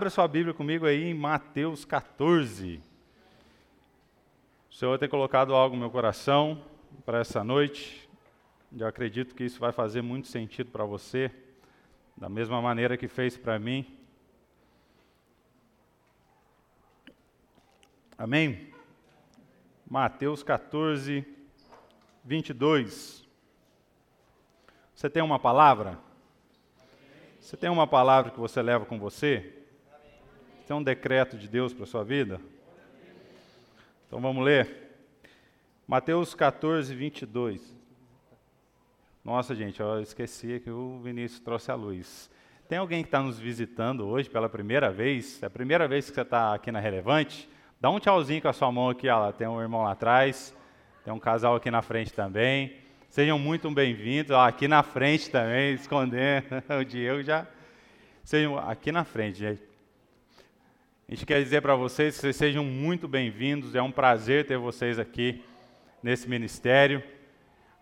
Abra sua Bíblia comigo aí em Mateus 14. O Senhor tem colocado algo no meu coração para essa noite. Eu acredito que isso vai fazer muito sentido para você, da mesma maneira que fez para mim. Amém? Mateus 14, 22. Você tem uma palavra? Você tem uma palavra que você leva com você? Tem um decreto de Deus para a sua vida? Então vamos ler. Mateus 14, 22. Nossa, gente, eu esqueci que o Vinícius trouxe a luz. Tem alguém que está nos visitando hoje pela primeira vez? É a primeira vez que você está aqui na Relevante? Dá um tchauzinho com a sua mão aqui, ó, tem um irmão lá atrás, tem um casal aqui na frente também. Sejam muito bem-vindos. Aqui na frente também, escondendo o Diego já. Sejam aqui na frente, gente. A gente quer dizer para vocês que vocês sejam muito bem-vindos, é um prazer ter vocês aqui nesse ministério.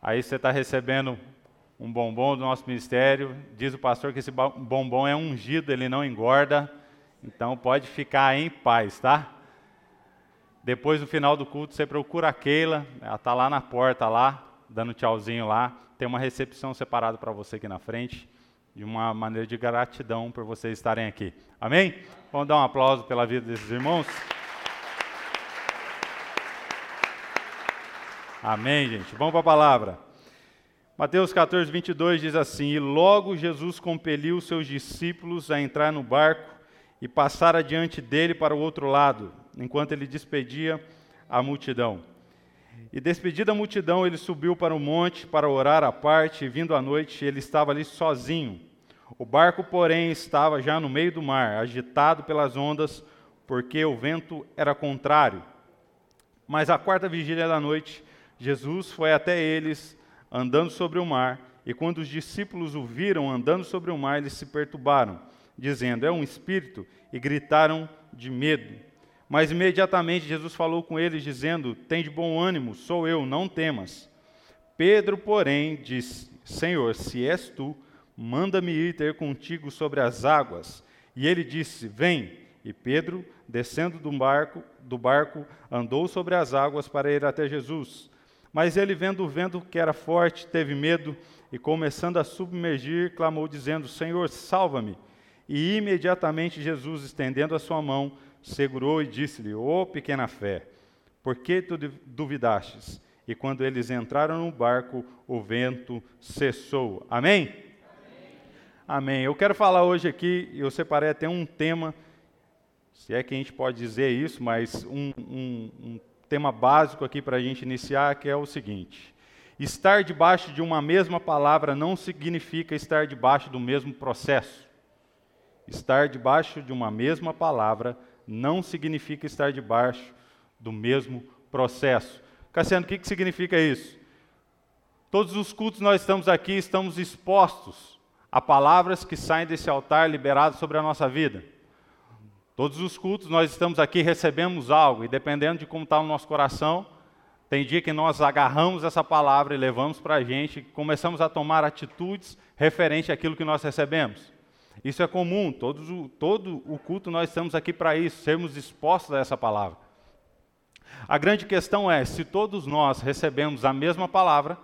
Aí você está recebendo um bombom do nosso ministério. Diz o pastor que esse bombom é ungido, ele não engorda. Então pode ficar em paz, tá? Depois, no final do culto, você procura a Keila, ela está lá na porta, lá, dando tchauzinho lá. Tem uma recepção separada para você aqui na frente, de uma maneira de gratidão por vocês estarem aqui. Amém? Vamos dar um aplauso pela vida desses irmãos? Amém, gente. Vamos para a palavra. Mateus 14, 22 diz assim: E logo Jesus compeliu seus discípulos a entrar no barco e passar adiante dele para o outro lado, enquanto ele despedia a multidão. E despedida a multidão, ele subiu para o monte para orar à parte, e vindo à noite, ele estava ali sozinho. O barco, porém, estava já no meio do mar, agitado pelas ondas, porque o vento era contrário. Mas à quarta vigília da noite, Jesus foi até eles, andando sobre o mar, e quando os discípulos o viram andando sobre o mar, eles se perturbaram, dizendo: É um espírito, e gritaram de medo. Mas imediatamente Jesus falou com eles, dizendo: Tem de bom ânimo, sou eu, não temas. Pedro, porém, disse: Senhor, se és tu, manda-me ir ter contigo sobre as águas. E ele disse: Vem. E Pedro, descendo do barco, do barco, andou sobre as águas para ir até Jesus. Mas ele, vendo o vento que era forte, teve medo e, começando a submergir, clamou, dizendo: Senhor, salva-me. E imediatamente Jesus, estendendo a sua mão, segurou e disse-lhe: Ó oh, pequena fé, por que tu duvidastes? E quando eles entraram no barco, o vento cessou. Amém? Amém. Eu quero falar hoje aqui, eu separei até um tema, se é que a gente pode dizer isso, mas um, um, um tema básico aqui para a gente iniciar, que é o seguinte: estar debaixo de uma mesma palavra não significa estar debaixo do mesmo processo. Estar debaixo de uma mesma palavra não significa estar debaixo do mesmo processo. Cassiano, o que, que significa isso? Todos os cultos nós estamos aqui, estamos expostos a palavras que saem desse altar liberadas sobre a nossa vida. Todos os cultos nós estamos aqui, recebemos algo, e dependendo de como está o nosso coração, tem dia que nós agarramos essa palavra e levamos para a gente, começamos a tomar atitudes referente àquilo que nós recebemos. Isso é comum, todo o culto nós estamos aqui para isso, sermos expostos a essa palavra. A grande questão é: se todos nós recebemos a mesma palavra,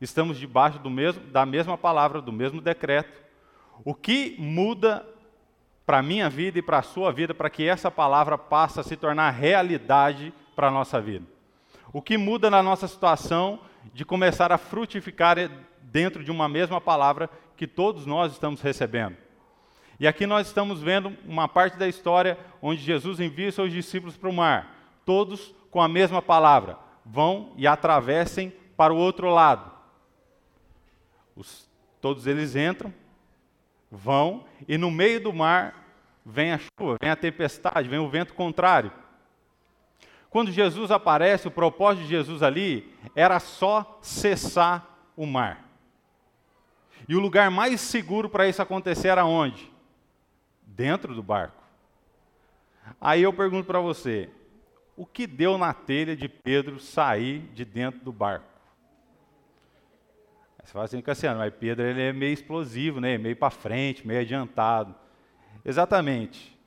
estamos debaixo mesmo, da mesma palavra, do mesmo decreto. O que muda para a minha vida e para a sua vida para que essa palavra passe a se tornar realidade para a nossa vida? O que muda na nossa situação de começar a frutificar dentro de uma mesma palavra que todos nós estamos recebendo? E aqui nós estamos vendo uma parte da história onde Jesus envia seus discípulos para o mar, todos com a mesma palavra. Vão e atravessem para o outro lado. Os, todos eles entram, vão, e no meio do mar vem a chuva, vem a tempestade, vem o vento contrário. Quando Jesus aparece, o propósito de Jesus ali era só cessar o mar. E o lugar mais seguro para isso acontecer era onde? Dentro do barco. Aí eu pergunto para você: o que deu na telha de Pedro sair de dentro do barco? Você fala assim, Cassiano, mas Pedro ele é meio explosivo, né? meio para frente, meio adiantado. Exatamente.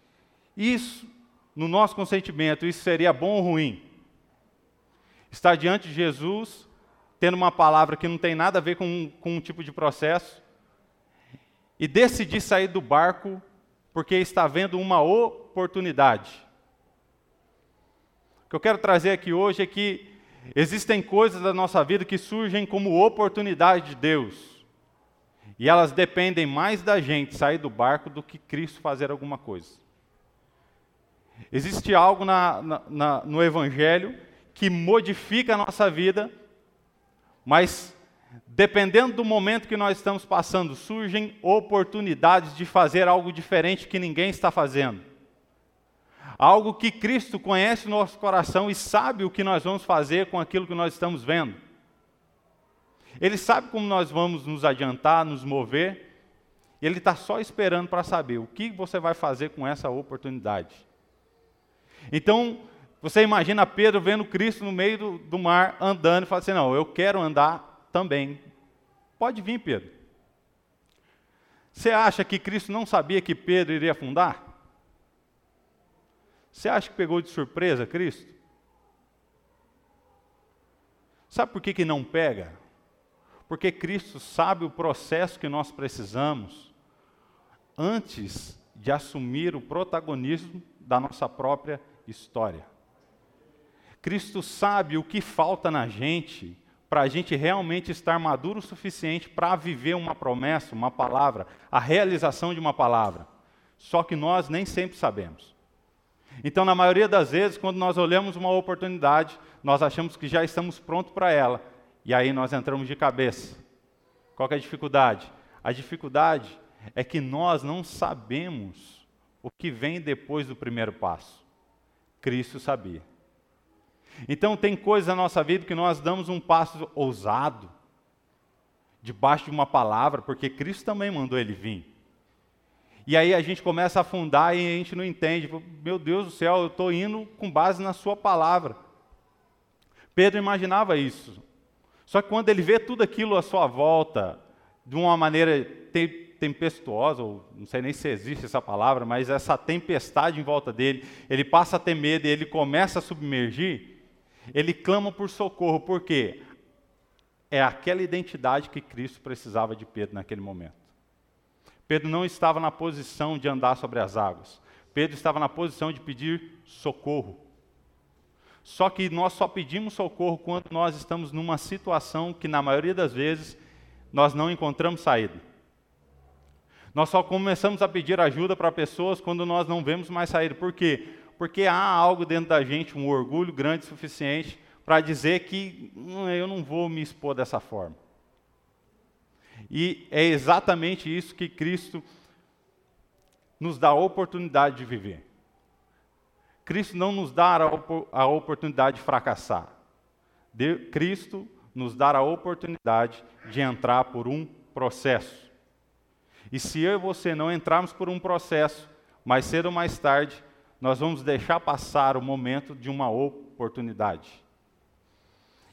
Isso, no nosso consentimento, isso seria bom ou ruim? Estar diante de Jesus, tendo uma palavra que não tem nada a ver com, com um tipo de processo, e decidir sair do barco porque está vendo uma oportunidade. O que eu quero trazer aqui hoje é que existem coisas da nossa vida que surgem como oportunidade de Deus. E elas dependem mais da gente sair do barco do que Cristo fazer alguma coisa. Existe algo na, na, na, no Evangelho que modifica a nossa vida, mas dependendo do momento que nós estamos passando, surgem oportunidades de fazer algo diferente que ninguém está fazendo. Algo que Cristo conhece no nosso coração e sabe o que nós vamos fazer com aquilo que nós estamos vendo. Ele sabe como nós vamos nos adiantar, nos mover, e Ele está só esperando para saber o que você vai fazer com essa oportunidade. Então, você imagina Pedro vendo Cristo no meio do, do mar, andando, e fala assim: Não, eu quero andar também. Pode vir, Pedro. Você acha que Cristo não sabia que Pedro iria afundar? Você acha que pegou de surpresa Cristo? Sabe por que, que não pega? Porque Cristo sabe o processo que nós precisamos antes de assumir o protagonismo da nossa própria história. Cristo sabe o que falta na gente para a gente realmente estar maduro o suficiente para viver uma promessa, uma palavra, a realização de uma palavra. Só que nós nem sempre sabemos. Então, na maioria das vezes, quando nós olhamos uma oportunidade, nós achamos que já estamos prontos para ela, e aí nós entramos de cabeça. Qual é a dificuldade? A dificuldade é que nós não sabemos o que vem depois do primeiro passo. Cristo sabia. Então, tem coisas na nossa vida que nós damos um passo ousado, debaixo de uma palavra, porque Cristo também mandou ele vir. E aí a gente começa a afundar e a gente não entende. Meu Deus do céu, eu estou indo com base na sua palavra. Pedro imaginava isso. Só que quando ele vê tudo aquilo à sua volta, de uma maneira tempestuosa, ou não sei nem se existe essa palavra, mas essa tempestade em volta dele, ele passa a ter medo e ele começa a submergir, ele clama por socorro, por quê? É aquela identidade que Cristo precisava de Pedro naquele momento. Pedro não estava na posição de andar sobre as águas. Pedro estava na posição de pedir socorro. Só que nós só pedimos socorro quando nós estamos numa situação que, na maioria das vezes, nós não encontramos saída. Nós só começamos a pedir ajuda para pessoas quando nós não vemos mais saída. Por quê? Porque há algo dentro da gente, um orgulho grande o suficiente para dizer que hum, eu não vou me expor dessa forma. E é exatamente isso que Cristo nos dá a oportunidade de viver. Cristo não nos dá a oportunidade de fracassar. De, Cristo nos dá a oportunidade de entrar por um processo. E se eu e você não entrarmos por um processo, mais cedo ou mais tarde, nós vamos deixar passar o momento de uma oportunidade.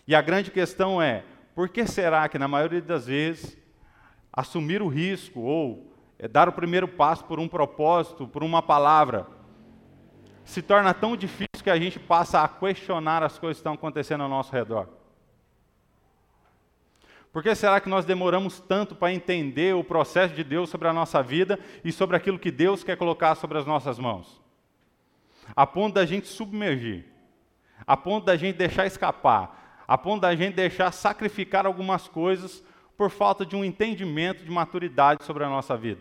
E a grande questão é: por que será que, na maioria das vezes, assumir o risco ou é, dar o primeiro passo por um propósito, por uma palavra, se torna tão difícil que a gente passa a questionar as coisas que estão acontecendo ao nosso redor. Por que será que nós demoramos tanto para entender o processo de Deus sobre a nossa vida e sobre aquilo que Deus quer colocar sobre as nossas mãos? A ponto da gente submergir, a ponto da gente deixar escapar, a ponto da gente deixar sacrificar algumas coisas por falta de um entendimento de maturidade sobre a nossa vida.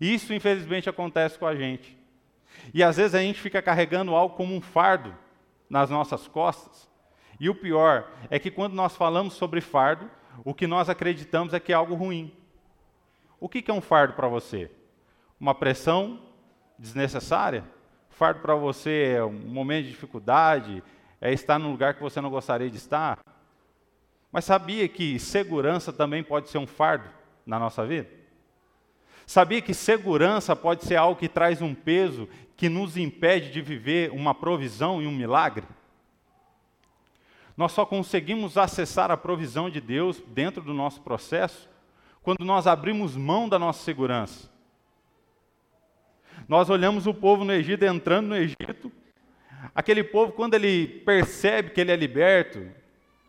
Isso, infelizmente, acontece com a gente. E às vezes a gente fica carregando algo como um fardo nas nossas costas. E o pior é que quando nós falamos sobre fardo, o que nós acreditamos é que é algo ruim. O que é um fardo para você? Uma pressão desnecessária? Fardo para você é um momento de dificuldade? É estar num lugar que você não gostaria de estar? Mas sabia que segurança também pode ser um fardo na nossa vida? Sabia que segurança pode ser algo que traz um peso que nos impede de viver uma provisão e um milagre? Nós só conseguimos acessar a provisão de Deus dentro do nosso processo quando nós abrimos mão da nossa segurança. Nós olhamos o povo no Egito entrando no Egito. Aquele povo, quando ele percebe que ele é liberto,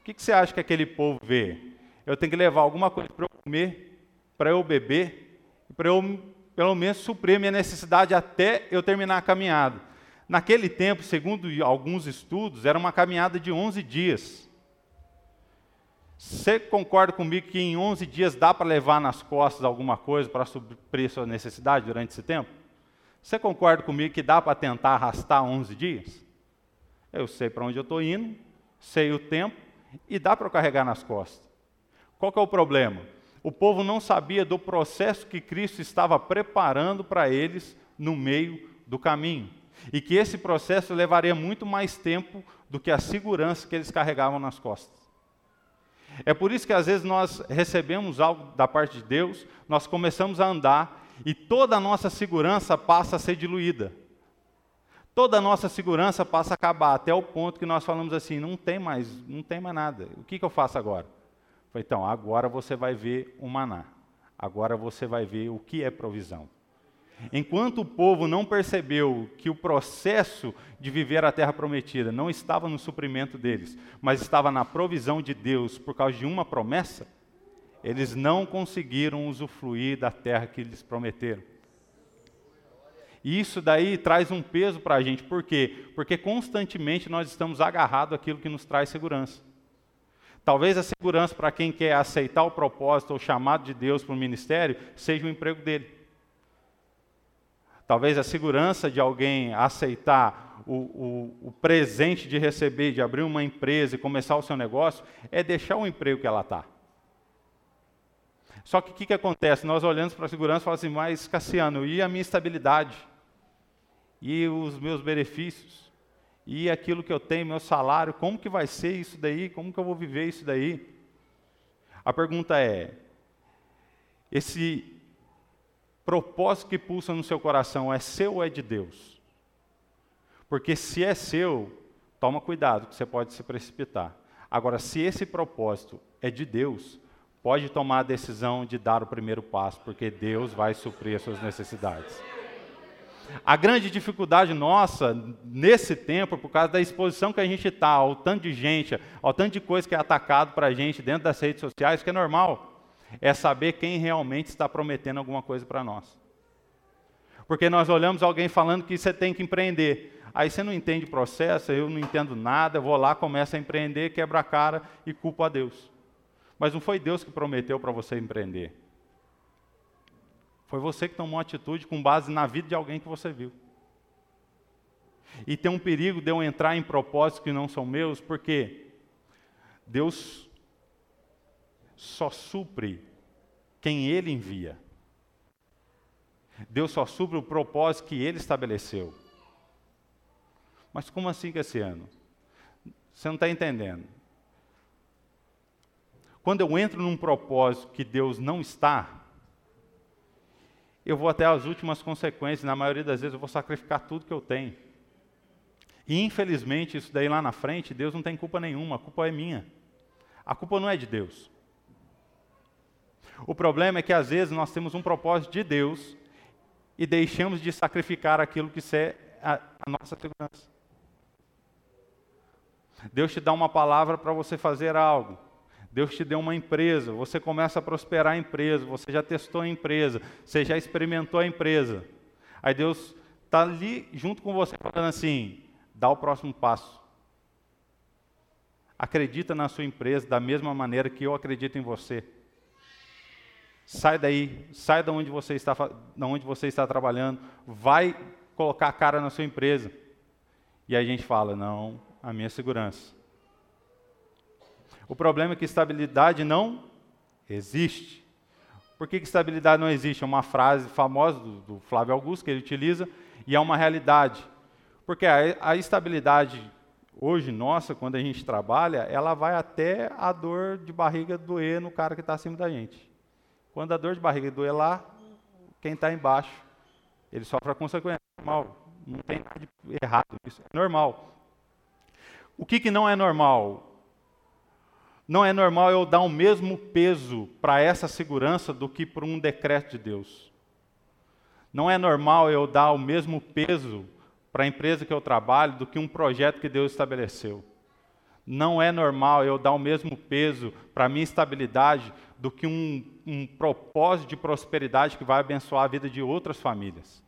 que, que você acha que aquele povo vê? Eu tenho que levar alguma coisa para eu comer, para eu beber, para eu, pelo menos, suprir minha necessidade até eu terminar a caminhada. Naquele tempo, segundo alguns estudos, era uma caminhada de 11 dias. Você concorda comigo que em 11 dias dá para levar nas costas alguma coisa para suprir sua necessidade durante esse tempo? Você concorda comigo que dá para tentar arrastar 11 dias? Eu sei para onde eu estou indo, sei o tempo e dá para carregar nas costas. Qual é o problema? O povo não sabia do processo que Cristo estava preparando para eles no meio do caminho e que esse processo levaria muito mais tempo do que a segurança que eles carregavam nas costas. É por isso que às vezes nós recebemos algo da parte de Deus, nós começamos a andar e toda a nossa segurança passa a ser diluída. Toda a nossa segurança passa a acabar até o ponto que nós falamos assim, não tem mais, não tem mais nada. O que, que eu faço agora? Então, agora você vai ver o maná. Agora você vai ver o que é provisão. Enquanto o povo não percebeu que o processo de viver a terra prometida não estava no suprimento deles, mas estava na provisão de Deus por causa de uma promessa, eles não conseguiram usufruir da terra que lhes prometeram. E isso daí traz um peso para a gente, por quê? Porque constantemente nós estamos agarrados àquilo que nos traz segurança. Talvez a segurança para quem quer aceitar o propósito ou chamado de Deus para o ministério seja o emprego dele. Talvez a segurança de alguém aceitar o, o, o, presente de receber, de abrir uma empresa e começar o seu negócio, é deixar o emprego que ela está. Só que o que, que acontece? Nós olhamos para a segurança e falamos assim, mas Cassiano, e a minha estabilidade? E os meus benefícios? E aquilo que eu tenho, meu salário, como que vai ser isso daí? Como que eu vou viver isso daí? A pergunta é, esse propósito que pulsa no seu coração é seu ou é de Deus? Porque se é seu, toma cuidado, que você pode se precipitar. Agora, se esse propósito é de Deus, pode tomar a decisão de dar o primeiro passo, porque Deus vai suprir as suas necessidades. A grande dificuldade nossa nesse tempo, por causa da exposição que a gente está, ao tanto de gente, ao tanto de coisa que é atacado para a gente dentro das redes sociais, que é normal é saber quem realmente está prometendo alguma coisa para nós. Porque nós olhamos alguém falando que você tem que empreender. Aí você não entende o processo, eu não entendo nada, eu vou lá, começo a empreender, quebra a cara e culpo a Deus. Mas não foi Deus que prometeu para você empreender. Foi você que tomou atitude com base na vida de alguém que você viu. E tem um perigo de eu entrar em propósitos que não são meus, porque Deus só supre quem ele envia. Deus só supre o propósito que ele estabeleceu. Mas como assim que esse ano? Você não está entendendo. Quando eu entro num propósito que Deus não está, eu vou até as últimas consequências. Na maioria das vezes eu vou sacrificar tudo que eu tenho. E infelizmente, isso daí lá na frente, Deus não tem culpa nenhuma, a culpa é minha. A culpa não é de Deus. O problema é que às vezes nós temos um propósito de Deus e deixamos de sacrificar aquilo que é a, a nossa segurança. Deus te dá uma palavra para você fazer algo. Deus te deu uma empresa, você começa a prosperar a empresa, você já testou a empresa, você já experimentou a empresa. Aí Deus está ali junto com você falando assim: dá o próximo passo. Acredita na sua empresa da mesma maneira que eu acredito em você. Sai daí, sai da onde você está, da onde você está trabalhando, vai colocar a cara na sua empresa. E aí a gente fala, não, a minha segurança. O problema é que estabilidade não existe. Por que, que estabilidade não existe? É uma frase famosa do, do, Flávio Augusto que ele utiliza e é uma realidade. Porque a, a estabilidade hoje nossa, quando a gente trabalha, ela vai até a dor de barriga doer no cara que está acima da gente. Quando a dor de barriga doer lá, quem está embaixo, ele sofre a consequência. Normal. Não tem nada de errado isso. É normal. O que, que não é normal? Não é normal eu dar o mesmo peso para essa segurança do que para um decreto de Deus. Não é normal eu dar o mesmo peso para a empresa que eu trabalho do que um projeto que Deus estabeleceu. Não é normal eu dar o mesmo peso para a minha estabilidade do que um, um propósito de prosperidade que vai abençoar a vida de outras famílias.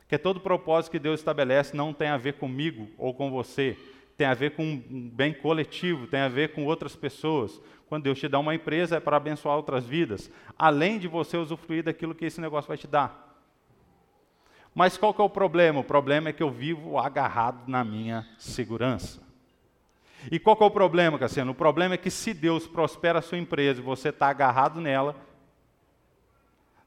Porque todo propósito que Deus estabelece não tem a ver comigo ou com você, tem a ver com um bem coletivo, tem a ver com outras pessoas. Quando Deus te dá uma empresa é para abençoar outras vidas, além de você usufruir daquilo que esse negócio vai te dar. Mas qual que é o problema? O problema é que eu vivo agarrado na minha segurança. E qual que é o problema, Cassiano? O problema é que se Deus prospera a sua empresa e você está agarrado nela,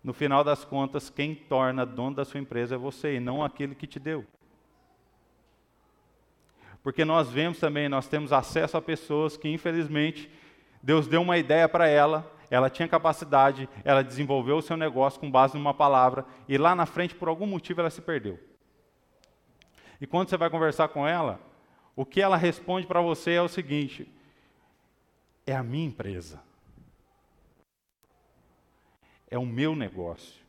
no final das contas, quem torna dono da sua empresa é você e não aquele que te deu. Porque nós vemos também, nós temos acesso a pessoas que, infelizmente, Deus deu uma ideia para ela, ela tinha capacidade, ela desenvolveu o seu negócio com base numa palavra, e lá na frente, por algum motivo, ela se perdeu. E quando você vai conversar com ela, o que ela responde para você é o seguinte: é a minha empresa, é o meu negócio,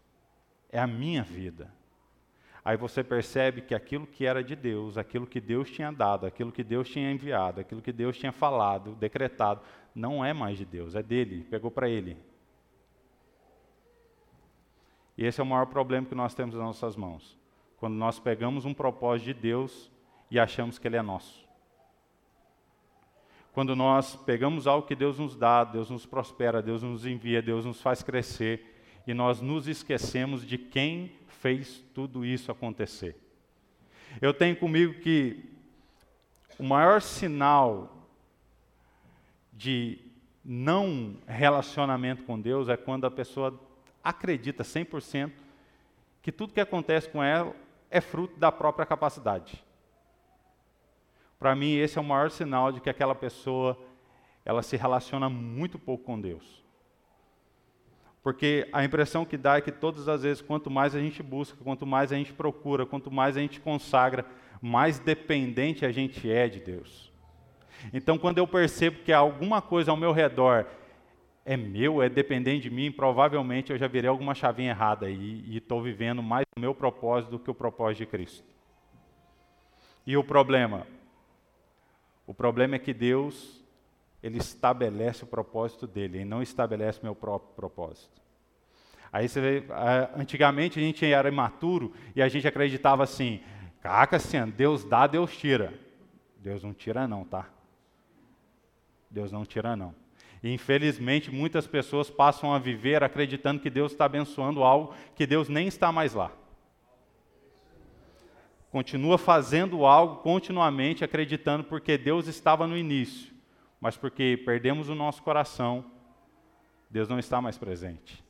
é a minha vida. Aí você percebe que aquilo que era de Deus, aquilo que Deus tinha dado, aquilo que Deus tinha enviado, aquilo que Deus tinha falado, decretado, não é mais de Deus, é dele, pegou para ele. E esse é o maior problema que nós temos nas nossas mãos. Quando nós pegamos um propósito de Deus e achamos que ele é nosso. Quando nós pegamos algo que Deus nos dá, Deus nos prospera, Deus nos envia, Deus nos faz crescer, e nós nos esquecemos de quem fez tudo isso acontecer. Eu tenho comigo que o maior sinal de não relacionamento com Deus é quando a pessoa acredita 100% que tudo que acontece com ela é fruto da própria capacidade. Para mim, esse é o maior sinal de que aquela pessoa ela se relaciona muito pouco com Deus. Porque a impressão que dá é que todas as vezes, quanto mais a gente busca, quanto mais a gente procura, quanto mais a gente consagra, mais dependente a gente é de Deus. Então, quando eu percebo que alguma coisa ao meu redor é meu, é dependente de mim, provavelmente eu já virei alguma chavinha errada e estou vivendo mais o meu propósito do que o propósito de Cristo. E o problema? O problema é que Deus ele estabelece o propósito dele, ele não estabelece meu próprio propósito. Aí você vê, antigamente a gente era imaturo e a gente acreditava assim, caca, assim, Deus dá, Deus tira. Deus não tira não, tá? Deus não tira não. E infelizmente muitas pessoas passam a viver acreditando que Deus está abençoando algo que Deus nem está mais lá. Continua fazendo algo continuamente acreditando porque Deus estava no início mas porque perdemos o nosso coração, Deus não está mais presente.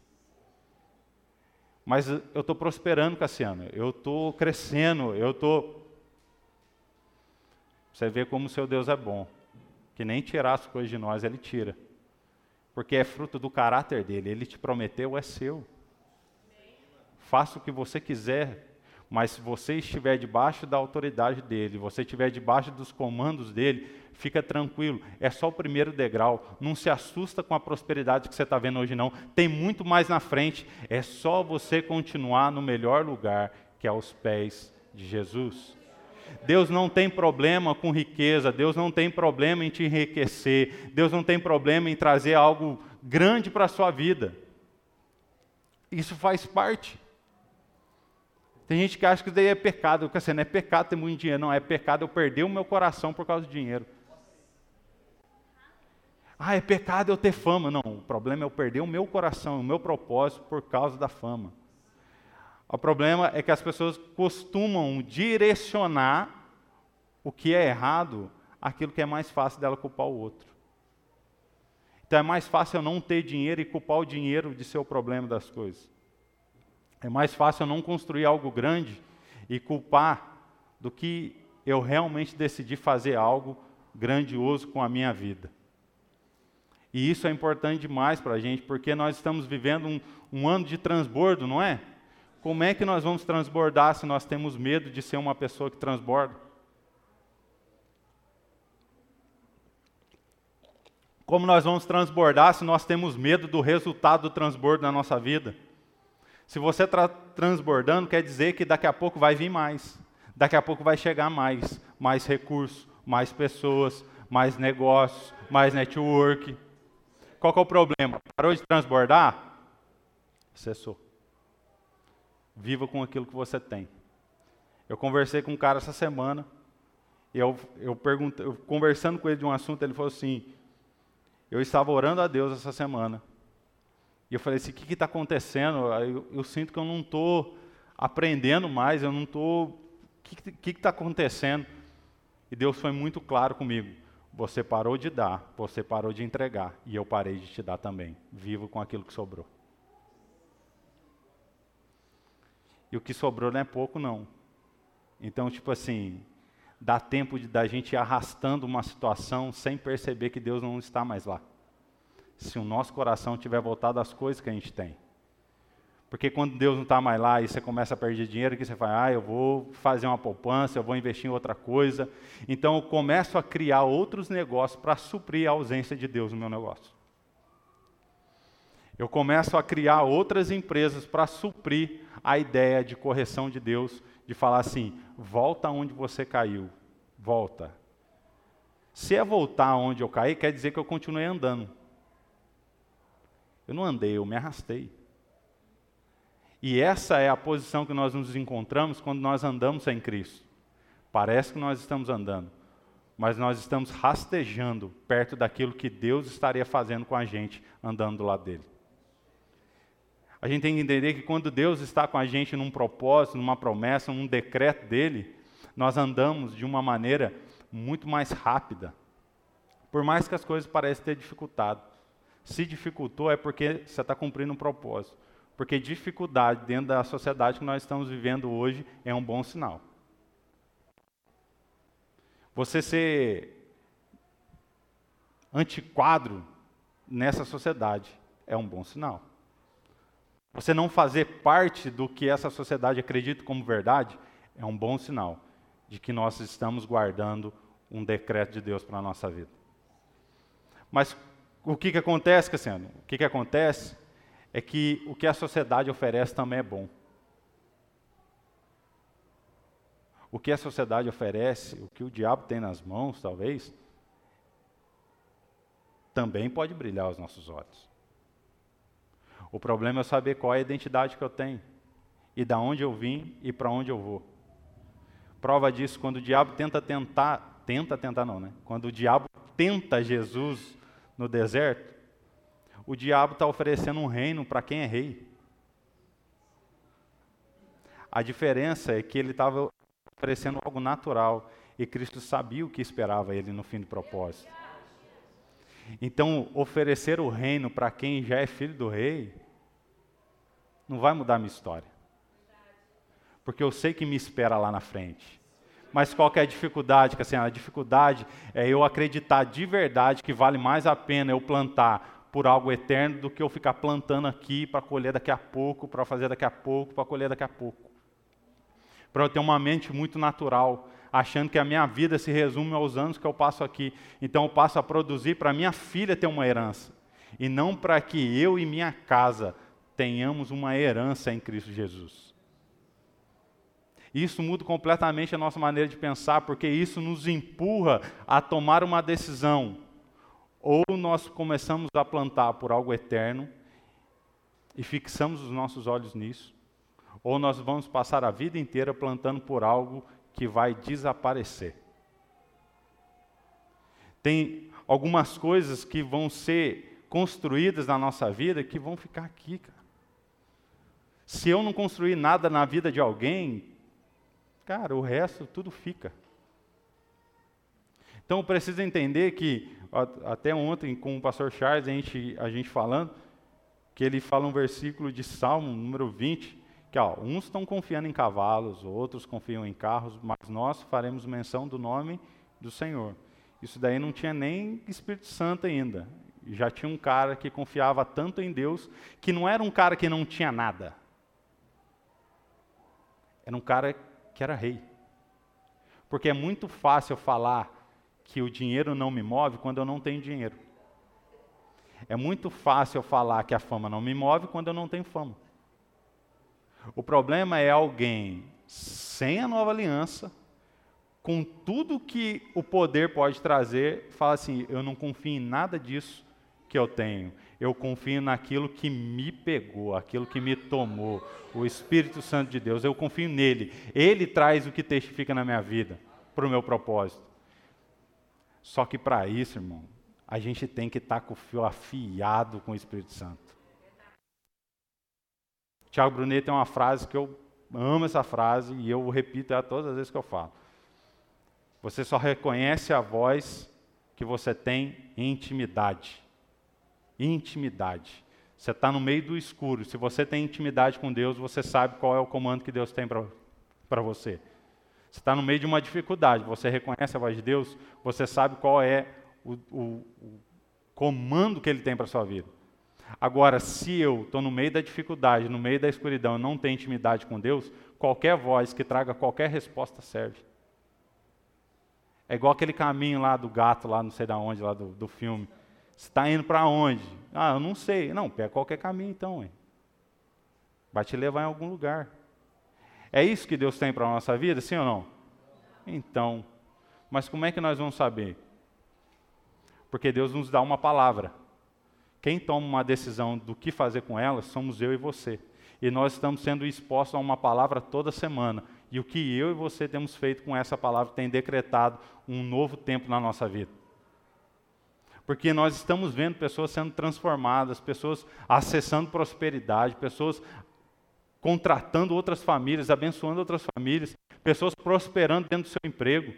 Mas eu estou prosperando, Cassiano, eu estou crescendo, eu estou. Você vê como o seu Deus é bom, que nem tirar as coisas de nós, Ele tira. Porque é fruto do caráter dele, Ele te prometeu, é seu. Faça o que você quiser, mas se você estiver debaixo da autoridade dele, você estiver debaixo dos comandos dele, fica tranquilo, é só o primeiro degrau. Não se assusta com a prosperidade que você está vendo hoje, não. Tem muito mais na frente. É só você continuar no melhor lugar, que é aos pés de Jesus. Deus não tem problema com riqueza, Deus não tem problema em te enriquecer, Deus não tem problema em trazer algo grande para a sua vida. Isso faz parte. Tem gente que acha que isso daí é pecado. Eu assim, não é pecado ter muito dinheiro. Não, é pecado eu perder o meu coração por causa do dinheiro. Ah, é pecado eu ter fama. Não, o problema é eu perder o meu coração, o meu propósito por causa da fama. O problema é que as pessoas costumam direcionar o que é errado aquilo que é mais fácil dela culpar o outro. Então é mais fácil eu não ter dinheiro e culpar o dinheiro de ser o problema das coisas. É mais fácil eu não construir algo grande e culpar do que eu realmente decidir fazer algo grandioso com a minha vida. E isso é importante demais para a gente, porque nós estamos vivendo um, um, ano de transbordo, não é? Como é que nós vamos transbordar se nós temos medo de ser uma pessoa que transborda? Como nós vamos transbordar se nós temos medo do resultado do transbordo na nossa vida? Se você está transbordando, quer dizer que daqui a pouco vai vir mais. Daqui a pouco vai chegar mais. Mais recursos, mais pessoas, mais negócios, mais network. Qual é o problema? Parou de transbordar? Cessou. Viva com aquilo que você tem. Eu conversei com um cara essa semana, e eu, eu, perguntei, eu conversando com ele de um assunto, ele falou assim: Eu estava orando a Deus essa semana, e eu falei assim: O que está acontecendo? Eu, eu, sinto que eu não estou aprendendo mais, eu não estou. O que está acontecendo? E Deus foi muito claro comigo. Você parou de dar, você parou de entregar, e eu parei de te dar também. Vivo com aquilo que sobrou. E o que sobrou não é pouco, não. Então, tipo assim, dá tempo de, da gente ir arrastando uma situação sem perceber que Deus não está mais lá. Se o nosso coração tiver voltado às coisas que a gente tem. Porque quando Deus não está mais lá e você começa a perder dinheiro, que você fala, ah, eu vou fazer uma poupança, eu vou investir em outra coisa. Então eu começo a criar outros negócios para suprir a ausência de Deus no meu negócio. Eu começo a criar outras empresas para suprir a ideia de correção de Deus, de falar assim: volta onde você caiu, volta. Se é voltar onde eu caí, quer dizer que eu continuei andando. Eu não andei, eu me arrastei. E essa é a posição que nós nos encontramos quando nós andamos sem Cristo. Parece que nós estamos andando, mas nós estamos rastejando perto daquilo que Deus estaria fazendo com a gente andando do lado dele. A gente tem que entender que quando Deus está com a gente num propósito, numa promessa, num decreto dele, nós andamos de uma maneira muito mais rápida. Por mais que as coisas pareçam ter dificultado. Se dificultou é porque você está cumprindo um propósito. Porque dificuldade dentro da sociedade que nós estamos vivendo hoje é um bom sinal. Você ser antiquadro nessa sociedade é um bom sinal. Você não fazer parte do que essa sociedade acredita como verdade é um bom sinal de que nós estamos guardando um decreto de Deus para a nossa vida. Mas o que, que acontece, Cassiano? O que, que acontece é que o que a sociedade oferece também é bom. O que a sociedade oferece, o que o diabo tem nas mãos, talvez, também pode brilhar aos nossos olhos. O problema é saber qual é a identidade que eu tenho, e da onde eu vim e para onde eu vou. Prova disso quando o diabo tenta tentar, tenta tentar não, né? Quando o diabo tenta Jesus no deserto, o diabo está oferecendo um reino para quem é rei. A diferença é que ele estava oferecendo algo natural e Cristo sabia o que esperava ele no fim do propósito. Então, oferecer o reino para quem já é filho do rei não vai mudar a minha história. Porque eu sei que me espera lá na frente. Mas qual é a dificuldade? Que, assim, a dificuldade é eu acreditar de verdade que vale mais a pena eu plantar por algo eterno do que eu ficar plantando aqui para colher daqui a pouco, para fazer daqui a pouco, para colher daqui a pouco. Para eu ter uma mente muito natural, achando que a minha vida se resume aos anos que eu passo aqui. Então eu passo a produzir para minha filha ter uma herança, e não para que eu e minha casa tenhamos uma herança em Cristo Jesus. Isso muda completamente a nossa maneira de pensar, porque isso nos empurra a tomar uma decisão ou nós começamos a plantar por algo eterno e fixamos os nossos olhos nisso, ou nós vamos passar a vida inteira plantando por algo que vai desaparecer. Tem algumas coisas que vão ser construídas na nossa vida que vão ficar aqui, cara. Se eu não construir nada na vida de alguém, cara, o resto tudo fica. Então precisa entender que, até ontem com o pastor Charles, a gente, a gente falando, que ele fala um versículo de Salmo, número 20, que ó, uns estão confiando em cavalos, outros confiam em carros, mas nós faremos menção do nome do Senhor. Isso daí não tinha nem Espírito Santo ainda. Já tinha um cara que confiava tanto em Deus, que não era um cara que não tinha nada. Era um cara que era rei. Porque é muito fácil falar que o dinheiro não me move quando eu não tenho dinheiro. É muito fácil eu falar que a fama não me move quando eu não tenho fama. O problema é alguém sem a nova aliança, com tudo que o poder pode trazer, fala assim: eu não confio em nada disso que eu tenho. Eu confio naquilo que me pegou, aquilo que me tomou, o Espírito Santo de Deus. Eu confio nele. Ele traz o que testifica na minha vida, para o meu propósito. Só que para isso, irmão, a gente tem que estar tá com o fio afiado com o Espírito Santo. Tiago Brunet tem uma frase que eu amo essa frase e eu repito ela todas as vezes que eu falo. Você só reconhece a voz que você tem em intimidade. Intimidade. Você está no meio do escuro. Se você tem intimidade com Deus, você sabe qual é o comando que Deus tem para você. Você está no meio de uma dificuldade, você reconhece a voz de Deus, você sabe qual é o, o, o comando que Ele tem para a sua vida. Agora, se eu estou no meio da dificuldade, no meio da escuridão, não tenho intimidade com Deus, qualquer voz que traga qualquer resposta serve. É igual aquele caminho lá do gato, lá não sei da onde, lá do, do filme. Você está indo para onde? Ah, eu não sei. Não, pega qualquer caminho então. Hein? Vai te levar em algum lugar. É isso que Deus tem para a nossa vida, sim ou não? Então, mas como é que nós vamos saber? Porque Deus nos dá uma palavra. Quem toma uma decisão do que fazer com ela somos eu e você. E nós estamos sendo expostos a uma palavra toda semana. E o que eu e você temos feito com essa palavra tem decretado um novo tempo na nossa vida. Porque nós estamos vendo pessoas sendo transformadas, pessoas acessando prosperidade, pessoas contratando outras famílias, abençoando outras famílias, pessoas prosperando dentro do seu emprego.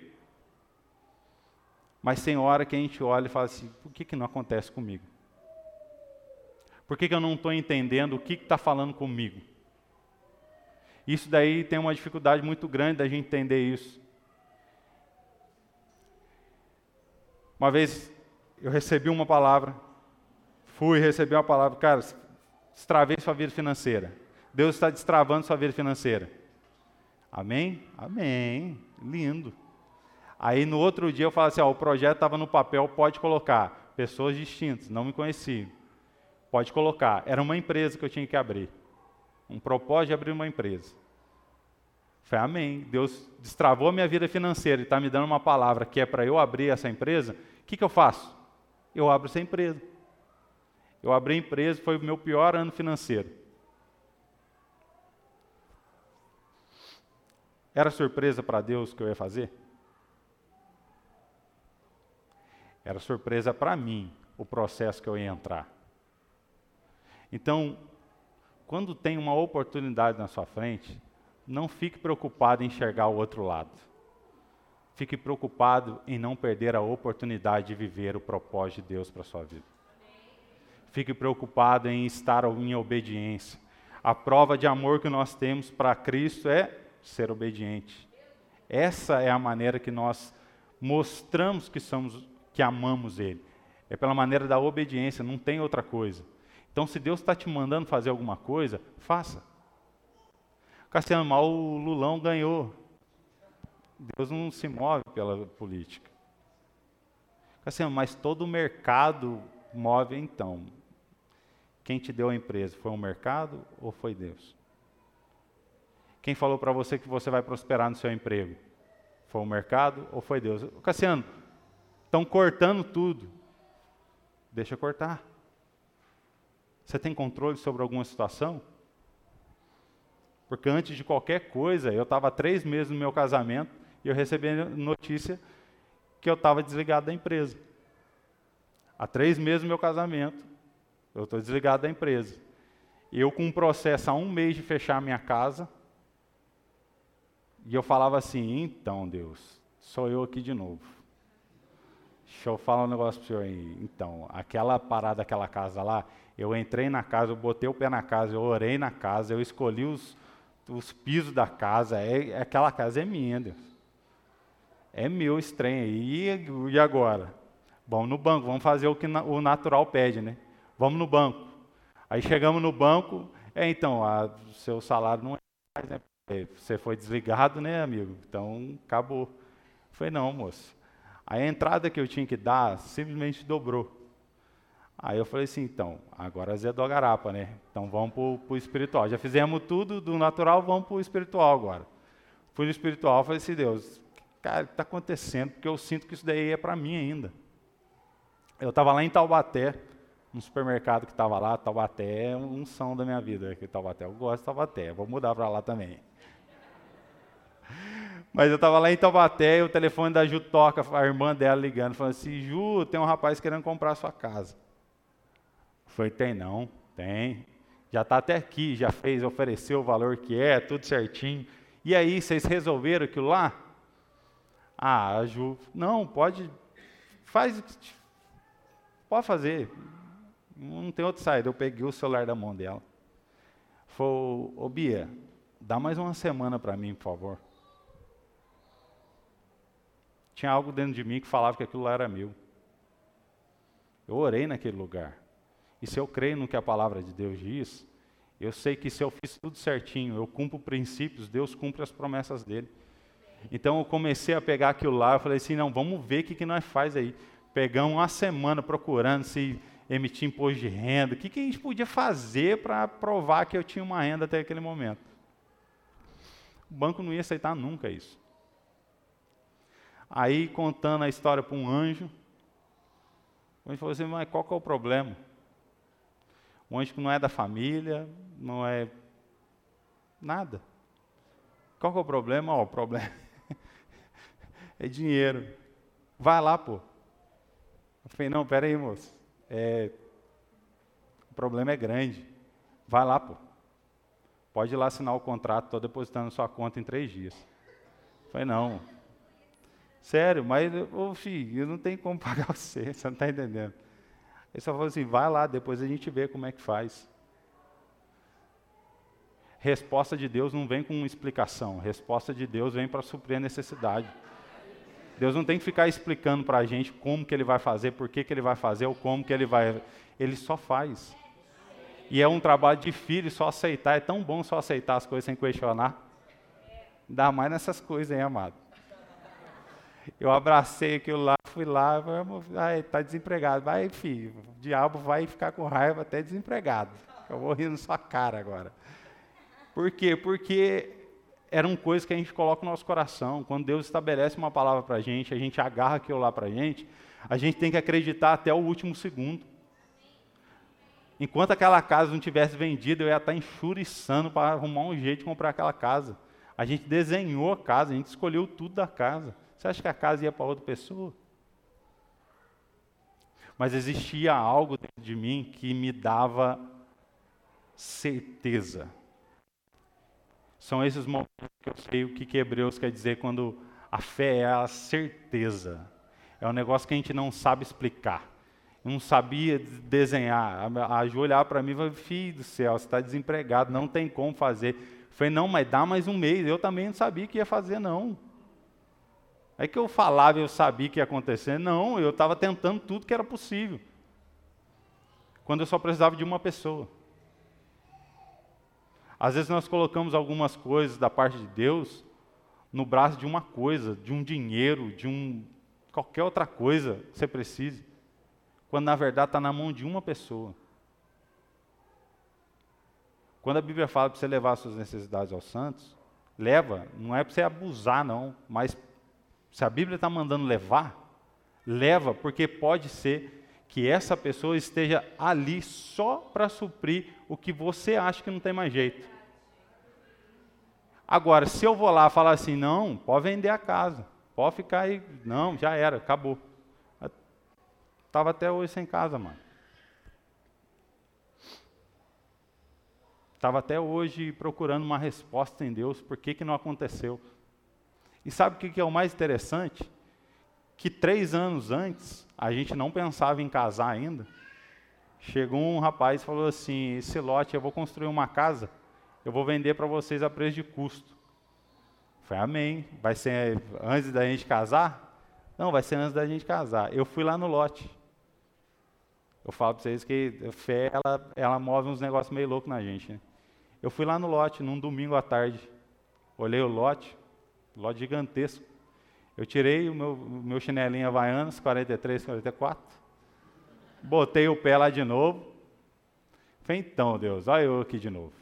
Mas tem hora que a gente olha e fala assim: por que, que não acontece comigo? Por que, que eu não estou entendendo o que está falando comigo? Isso daí tem uma dificuldade muito grande da gente entender isso. Uma vez eu recebi uma palavra, fui receber uma palavra, cara, destravei sua vida financeira. Deus está destravando sua vida financeira. Amém? Amém. Lindo. Aí no outro dia eu falo assim: ó, o projeto estava no papel, pode colocar. Pessoas distintas, não me conheciam. Pode colocar. Era uma empresa que eu tinha que abrir. Um propósito de abrir uma empresa. Falei, amém. Deus destravou a minha vida financeira e está me dando uma palavra que é para eu abrir essa empresa. O que, que eu faço? Eu abro essa empresa. Eu abri a empresa, foi o meu pior ano financeiro. Era surpresa para Deus que eu ia fazer? Era surpresa para mim o processo que eu ia entrar. Então, quando tem uma oportunidade na sua frente, não fique preocupado em enxergar o outro lado. Fique preocupado em não perder a oportunidade de viver o propósito de Deus para a sua vida. Fique preocupado em estar em obediência. A prova de amor que nós temos para Cristo é ser obediente. Essa é a maneira que nós mostramos que somos, que amamos Ele. É pela maneira da obediência, não tem outra coisa. Então, se Deus está te mandando fazer alguma coisa, faça. Cassiano, mal o Lulão ganhou. Deus não se move pela política. Cassiano, mas todo o mercado move então. Quem te deu a empresa? Foi o mercado ou foi Deus? Quem falou para você que você vai prosperar no seu emprego? Foi o mercado ou foi Deus? Cassiano, estão cortando tudo. Deixa cortar. Você tem controle sobre alguma situação? Porque antes de qualquer coisa, eu estava três meses no meu casamento e eu recebi a notícia que eu estava desligado da empresa. Há três meses no meu casamento, eu estou desligado da empresa. Eu com um processo há um mês de fechar a minha casa, e eu falava assim: então, Deus, sou eu aqui de novo. Deixa eu falar um negócio para o senhor aí. Então, aquela parada, aquela casa lá, eu entrei na casa, eu botei o pé na casa, eu orei na casa, eu escolhi os, os pisos da casa, é, aquela casa é minha, Deus. É meu estranho aí. E, e agora? Vamos no banco, vamos fazer o que na, o natural pede, né? Vamos no banco. Aí chegamos no banco, é então, o seu salário não é mais, né? É, você foi desligado, né, amigo? Então, acabou. Foi não, moço. A entrada que eu tinha que dar simplesmente dobrou. Aí eu falei assim, então, agora Zé a garapa, né? Então vamos para o espiritual. Já fizemos tudo do natural, vamos para o espiritual agora. Fui no espiritual, falei assim, Deus, cara, o que está acontecendo? Porque eu sinto que isso daí é para mim ainda. Eu estava lá em Taubaté, no supermercado que estava lá, Taubaté é um som da minha vida, aqui Taubaté, eu gosto de Taubaté, vou mudar para lá também. Mas eu estava lá em Taubaté e o telefone da Ju toca, a irmã dela ligando, falando assim, Ju, tem um rapaz querendo comprar a sua casa. Eu falei, tem não, tem. Já está até aqui, já fez, ofereceu o valor que é, tudo certinho. E aí, vocês resolveram aquilo lá? Ah, a Ju, não, pode, faz, pode fazer. Não tem outra saída. Eu peguei o celular da mão dela. Falei, ô Bia, dá mais uma semana para mim, por favor. Tinha algo dentro de mim que falava que aquilo lá era meu. Eu orei naquele lugar. E se eu creio no que a palavra de Deus diz, eu sei que se eu fiz tudo certinho, eu cumpro princípios, Deus cumpre as promessas dele. Então eu comecei a pegar aquilo lá, eu falei assim, não, vamos ver o que, que nós faz aí. Pegamos uma semana procurando se emitir imposto de renda, o que, que a gente podia fazer para provar que eu tinha uma renda até aquele momento. O banco não ia aceitar nunca isso. Aí, contando a história para um anjo, o anjo falou assim, mas qual que é o problema? Um anjo que não é da família, não é nada. Qual que é o problema? Oh, o problema é dinheiro. Vai lá, pô. Eu falei, não, peraí, moço. É, o problema é grande. Vai lá, pô. Pode ir lá assinar o contrato, estou depositando sua conta em três dias. Eu falei, não. Sério, mas, ô filho, eu não tenho como pagar você, você não está entendendo. Ele só falou assim, vai lá, depois a gente vê como é que faz. Resposta de Deus não vem com explicação, resposta de Deus vem para suprir a necessidade. Deus não tem que ficar explicando para a gente como que Ele vai fazer, por que, que Ele vai fazer, ou como que Ele vai... Ele só faz. E é um trabalho de filho só aceitar, é tão bom só aceitar as coisas sem questionar. Dá mais nessas coisas, hein, amado? Eu abracei aquilo lá, fui lá, vamos, está desempregado. Vai, filho, o diabo vai ficar com raiva até desempregado. Eu vou rir na sua cara agora. Por quê? Porque eram coisas que a gente coloca no nosso coração. Quando Deus estabelece uma palavra para a gente, a gente agarra aquilo lá para a gente, a gente tem que acreditar até o último segundo. Enquanto aquela casa não tivesse vendida, eu ia estar enxuriçando para arrumar um jeito de comprar aquela casa. A gente desenhou a casa, a gente escolheu tudo da casa. Você acha que a casa ia para outra pessoa? Mas existia algo dentro de mim que me dava certeza. São esses momentos que eu sei o que, que Hebreus quer dizer quando a fé é a certeza. É um negócio que a gente não sabe explicar. Não sabia desenhar. A Ju olhava para mim e falou, filho do céu, você está desempregado, não tem como fazer. Eu falei, não, mas dá mais um mês. Eu também não sabia que ia fazer, não. Aí que eu falava e eu sabia que ia acontecer. Não, eu estava tentando tudo que era possível. Quando eu só precisava de uma pessoa. Às vezes nós colocamos algumas coisas da parte de Deus no braço de uma coisa, de um dinheiro, de um qualquer outra coisa que você precise, quando na verdade está na mão de uma pessoa. Quando a Bíblia fala para você levar suas necessidades aos santos, leva, não é para você abusar não, mas se a Bíblia está mandando levar, leva, porque pode ser que essa pessoa esteja ali só para suprir o que você acha que não tem mais jeito. Agora, se eu vou lá falar assim, não, pode vender a casa, pode ficar aí, não, já era, acabou. Estava até hoje sem casa, mano. Estava até hoje procurando uma resposta em Deus, por que, que não aconteceu? E sabe o que é o mais interessante? Que três anos antes, a gente não pensava em casar ainda. Chegou um rapaz e falou assim: Esse lote, eu vou construir uma casa, eu vou vender para vocês a preço de custo. Foi amém. Vai ser antes da gente casar? Não, vai ser antes da gente casar. Eu fui lá no lote. Eu falo para vocês que a fé, ela, ela move uns negócios meio loucos na gente. Né? Eu fui lá no lote, num domingo à tarde. Olhei o lote, lote gigantesco. Eu tirei o meu, meu chinelinho Havaianas, 43, 44. Botei o pé lá de novo. Falei, então, Deus, olha eu aqui de novo.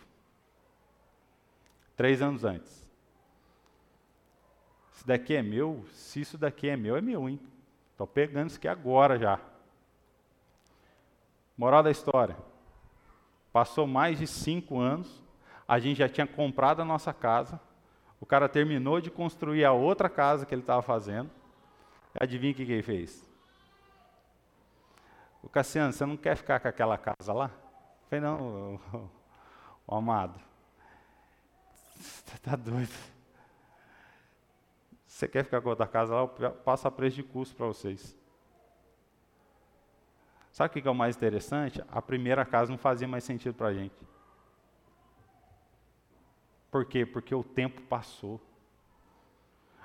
Três anos antes. Isso daqui é meu? Se isso daqui é meu, é meu, hein? Estou pegando isso aqui agora já. Moral da história. Passou mais de cinco anos, a gente já tinha comprado a nossa casa, o cara terminou de construir a outra casa que ele estava fazendo. Adivinha o que, que ele fez? O Cassiano, você não quer ficar com aquela casa lá? Eu falei, não, o, o amado. Você está doido. Você quer ficar com outra casa lá? Eu passo a preço de custo para vocês. Sabe o que é o mais interessante? A primeira casa não fazia mais sentido para a gente. Por quê? Porque o tempo passou.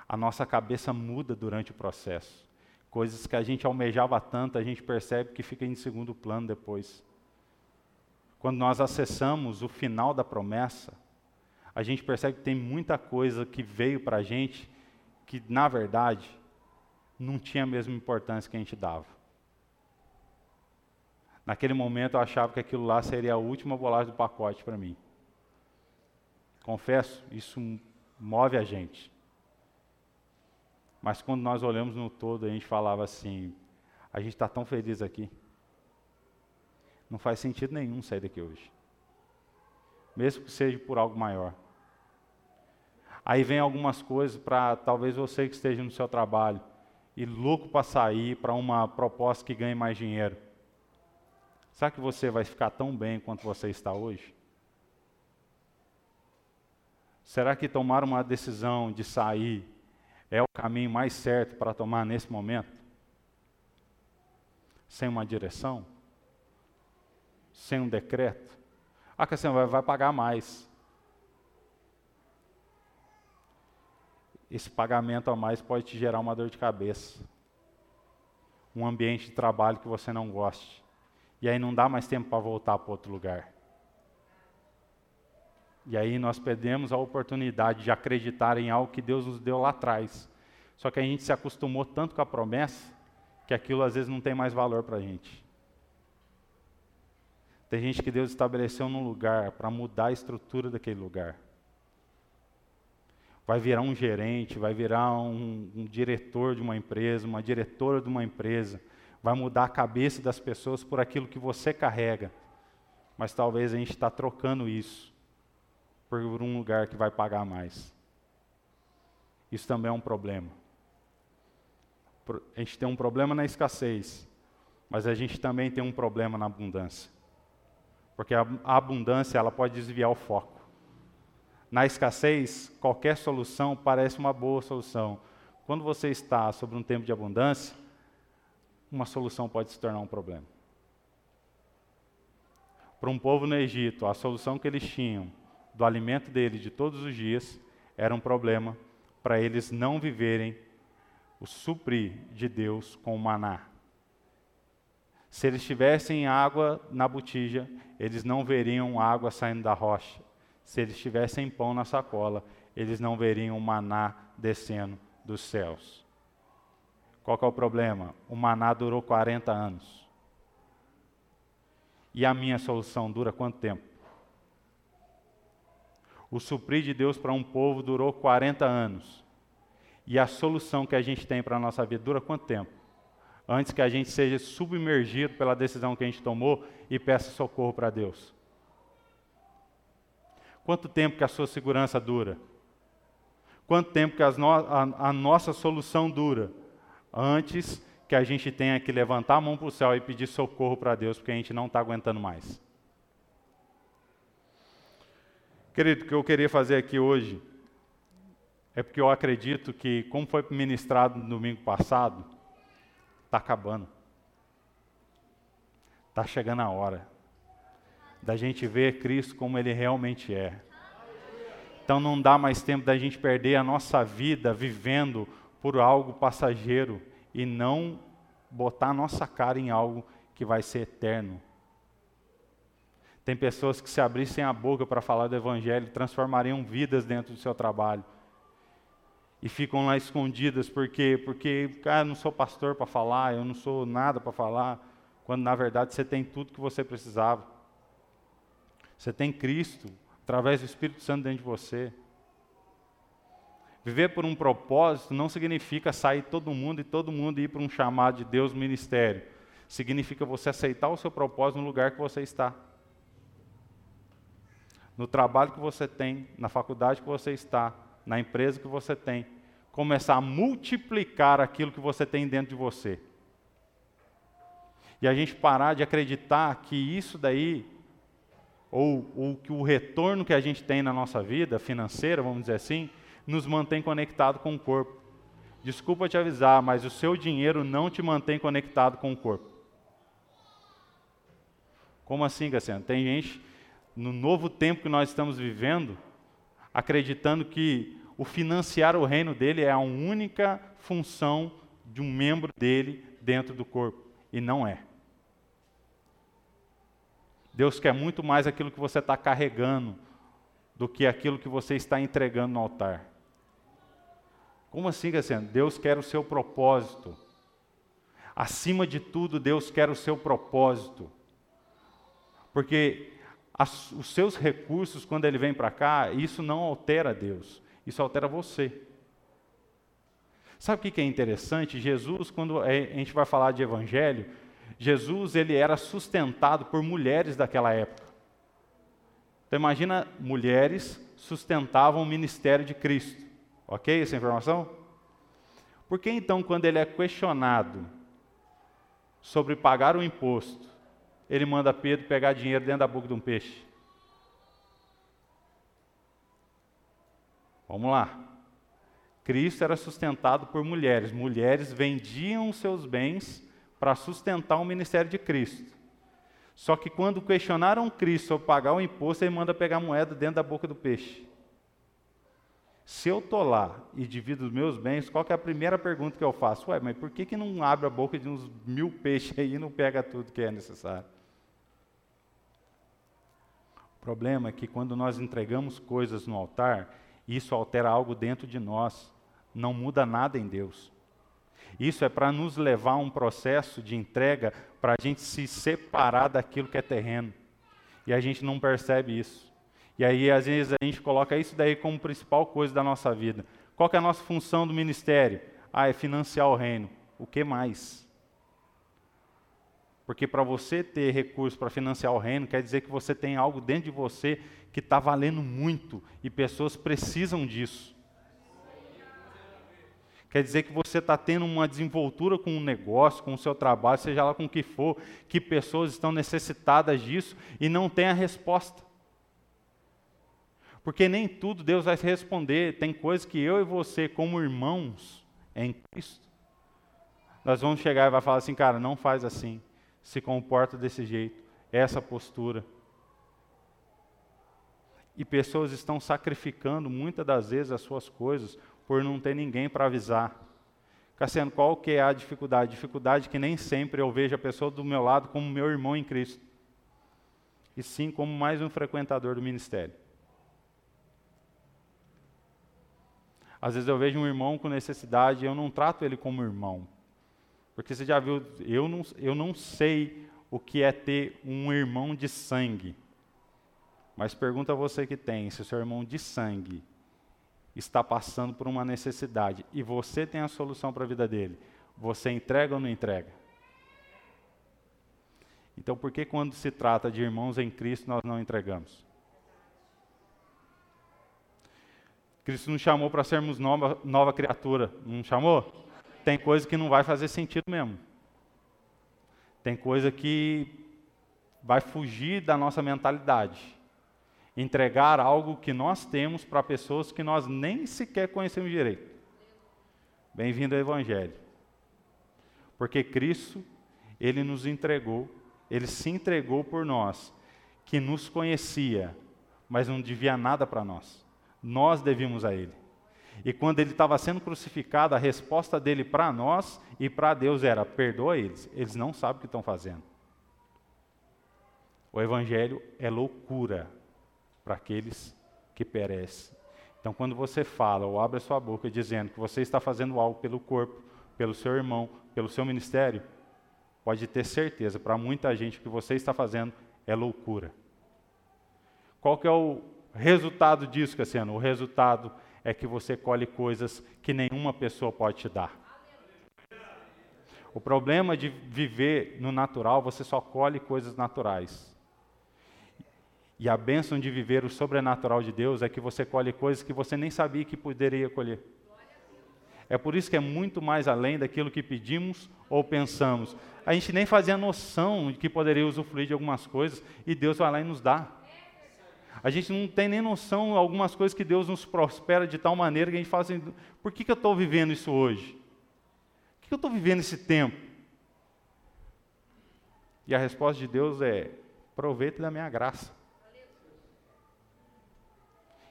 A nossa cabeça muda durante o processo. Coisas que a gente almejava tanto, a gente percebe que fica em segundo plano depois. Quando nós acessamos o final da promessa, a gente percebe que tem muita coisa que veio para a gente que, na verdade, não tinha a mesma importância que a gente dava. Naquele momento eu achava que aquilo lá seria a última bolacha do pacote para mim. Confesso, isso move a gente. Mas quando nós olhamos no todo, a gente falava assim: a gente está tão feliz aqui. Não faz sentido nenhum sair daqui hoje. Mesmo que seja por algo maior. Aí vem algumas coisas para talvez você que esteja no seu trabalho e louco para sair para uma proposta que ganhe mais dinheiro. Será que você vai ficar tão bem quanto você está hoje? Será que tomar uma decisão de sair é o caminho mais certo para tomar nesse momento? Sem uma direção? Sem um decreto? Ah, que você vai, vai pagar mais. Esse pagamento a mais pode te gerar uma dor de cabeça. Um ambiente de trabalho que você não goste. E aí não dá mais tempo para voltar para outro lugar. E aí nós perdemos a oportunidade de acreditar em algo que Deus nos deu lá atrás. Só que a gente se acostumou tanto com a promessa que aquilo às vezes não tem mais valor para a gente. Tem gente que Deus estabeleceu num lugar para mudar a estrutura daquele lugar. Vai virar um gerente, vai virar um, um diretor de uma empresa, uma diretora de uma empresa. Vai mudar a cabeça das pessoas por aquilo que você carrega. Mas talvez a gente está trocando isso por um lugar que vai pagar mais. Isso também é um problema. A gente tem um problema na escassez, mas a gente também tem um problema na abundância. Porque a abundância ela pode desviar o foco. Na escassez, qualquer solução parece uma boa solução. Quando você está sobre um tempo de abundância, uma solução pode se tornar um problema. Para um povo no Egito, a solução que eles tinham do alimento deles de todos os dias era um problema para eles não viverem o suprir de Deus com o maná. Se eles tivessem água na botija, eles não veriam água saindo da rocha. Se eles tivessem pão na sacola, eles não veriam o maná descendo dos céus. Qual é o problema? O maná durou 40 anos. E a minha solução dura quanto tempo? O suprir de Deus para um povo durou 40 anos. E a solução que a gente tem para a nossa vida dura quanto tempo? Antes que a gente seja submergido pela decisão que a gente tomou e peça socorro para Deus. Quanto tempo que a sua segurança dura? Quanto tempo que no a, a nossa solução dura? Antes que a gente tenha que levantar a mão para o céu e pedir socorro para Deus, porque a gente não está aguentando mais. Querido, o que eu queria fazer aqui hoje é porque eu acredito que, como foi ministrado no domingo passado, está acabando. Está chegando a hora da gente ver Cristo como Ele realmente é. Então não dá mais tempo da gente perder a nossa vida vivendo por algo passageiro e não botar a nossa cara em algo que vai ser eterno. Tem pessoas que se abrissem a boca para falar do Evangelho, transformariam vidas dentro do seu trabalho. E ficam lá escondidas porque, porque cara, eu não sou pastor para falar, eu não sou nada para falar. quando na verdade você tem tudo que você precisava. Você tem Cristo, através do Espírito Santo dentro de você. Viver por um propósito não significa sair todo mundo e todo mundo ir para um chamado de Deus ministério. Significa você aceitar o seu propósito no lugar que você está. No trabalho que você tem, na faculdade que você está, na empresa que você tem. Começar a multiplicar aquilo que você tem dentro de você e a gente parar de acreditar que isso daí, ou, ou que o retorno que a gente tem na nossa vida financeira, vamos dizer assim, nos mantém conectado com o corpo. Desculpa te avisar, mas o seu dinheiro não te mantém conectado com o corpo. Como assim, Cassiano? Tem gente, no novo tempo que nós estamos vivendo, acreditando que o financiar o reino dele é a única função de um membro dele dentro do corpo. E não é. Deus quer muito mais aquilo que você está carregando do que aquilo que você está entregando no altar. Como assim, Cassiano? Deus quer o seu propósito. Acima de tudo, Deus quer o seu propósito. Porque as, os seus recursos, quando ele vem para cá, isso não altera Deus, isso altera você. Sabe o que é interessante? Jesus, quando a gente vai falar de evangelho, Jesus ele era sustentado por mulheres daquela época. Então imagina mulheres sustentavam o ministério de Cristo. Ok essa informação? Por que então, quando ele é questionado sobre pagar o imposto, ele manda Pedro pegar dinheiro dentro da boca de um peixe? Vamos lá. Cristo era sustentado por mulheres. Mulheres vendiam seus bens para sustentar o ministério de Cristo. Só que quando questionaram Cristo sobre pagar o imposto, ele manda pegar moeda dentro da boca do peixe. Se eu estou lá e divido os meus bens, qual é a primeira pergunta que eu faço? Ué, mas por que, que não abre a boca de uns mil peixes aí e não pega tudo que é necessário? O problema é que quando nós entregamos coisas no altar, isso altera algo dentro de nós, não muda nada em Deus. Isso é para nos levar a um processo de entrega para a gente se separar daquilo que é terreno. E a gente não percebe isso. E aí, às vezes, a gente coloca isso daí como principal coisa da nossa vida. Qual é a nossa função do ministério? Ah, é financiar o reino. O que mais? Porque para você ter recursos para financiar o reino, quer dizer que você tem algo dentro de você que está valendo muito e pessoas precisam disso. Quer dizer que você está tendo uma desenvoltura com um negócio, com o seu trabalho, seja lá com o que for, que pessoas estão necessitadas disso e não tem a resposta. Porque nem tudo Deus vai responder. Tem coisas que eu e você, como irmãos em Cristo, nós vamos chegar e vai falar assim, cara, não faz assim, se comporta desse jeito, essa postura. E pessoas estão sacrificando muitas das vezes as suas coisas por não ter ninguém para avisar. Cassiano, qual que é a dificuldade? Dificuldade que nem sempre eu vejo a pessoa do meu lado como meu irmão em Cristo, e sim como mais um frequentador do ministério. Às vezes eu vejo um irmão com necessidade e eu não trato ele como irmão. Porque você já viu, eu não, eu não sei o que é ter um irmão de sangue. Mas pergunta a você que tem, se o seu irmão de sangue está passando por uma necessidade e você tem a solução para a vida dele, você entrega ou não entrega? Então, por que quando se trata de irmãos em Cristo nós não entregamos? Cristo nos chamou para sermos nova, nova criatura, não chamou? Tem coisa que não vai fazer sentido mesmo. Tem coisa que vai fugir da nossa mentalidade entregar algo que nós temos para pessoas que nós nem sequer conhecemos direito. Bem-vindo ao Evangelho. Porque Cristo, Ele nos entregou, Ele se entregou por nós, que nos conhecia, mas não devia nada para nós. Nós devíamos a Ele. E quando Ele estava sendo crucificado, a resposta dele para nós e para Deus era: perdoa eles, eles não sabem o que estão fazendo. O Evangelho é loucura para aqueles que perecem. Então, quando você fala ou abre a sua boca dizendo que você está fazendo algo pelo corpo, pelo seu irmão, pelo seu ministério, pode ter certeza, para muita gente, o que você está fazendo é loucura. Qual que é o resultado disso, Cassiano? O resultado é que você colhe coisas que nenhuma pessoa pode te dar. O problema de viver no natural, você só colhe coisas naturais. E a bênção de viver o sobrenatural de Deus é que você colhe coisas que você nem sabia que poderia colher. É por isso que é muito mais além daquilo que pedimos ou pensamos. A gente nem fazia noção de que poderia usufruir de algumas coisas e Deus vai lá e nos dá. A gente não tem nem noção de algumas coisas que Deus nos prospera de tal maneira que a gente fala assim: por que, que eu estou vivendo isso hoje? Por que, que eu estou vivendo esse tempo? E a resposta de Deus é: aproveite da minha graça.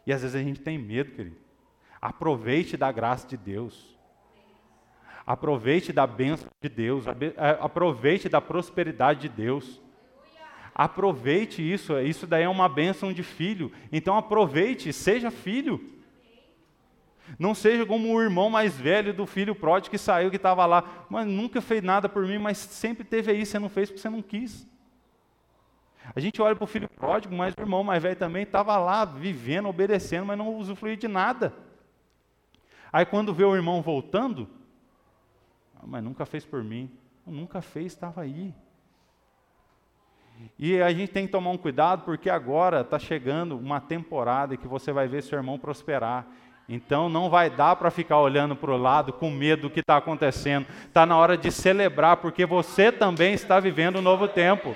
E às vezes a gente tem medo, querido. Aproveite da graça de Deus. Aproveite da bênção de Deus. Aproveite da prosperidade de Deus. Aproveite isso. Isso daí é uma bênção de filho. Então aproveite, seja filho. Não seja como o irmão mais velho do filho pródigo que saiu, que estava lá, mas nunca fez nada por mim, mas sempre teve aí, você não fez porque você não quis. A gente olha para o filho pródigo, mas o irmão mais velho também estava lá, vivendo, obedecendo, mas não usufruía de nada. Aí quando vê o irmão voltando, ah, mas nunca fez por mim. Nunca fez, estava aí. E a gente tem que tomar um cuidado, porque agora está chegando uma temporada que você vai ver seu irmão prosperar. Então não vai dar para ficar olhando para o lado com medo do que está acontecendo. Está na hora de celebrar, porque você também está vivendo um novo tempo.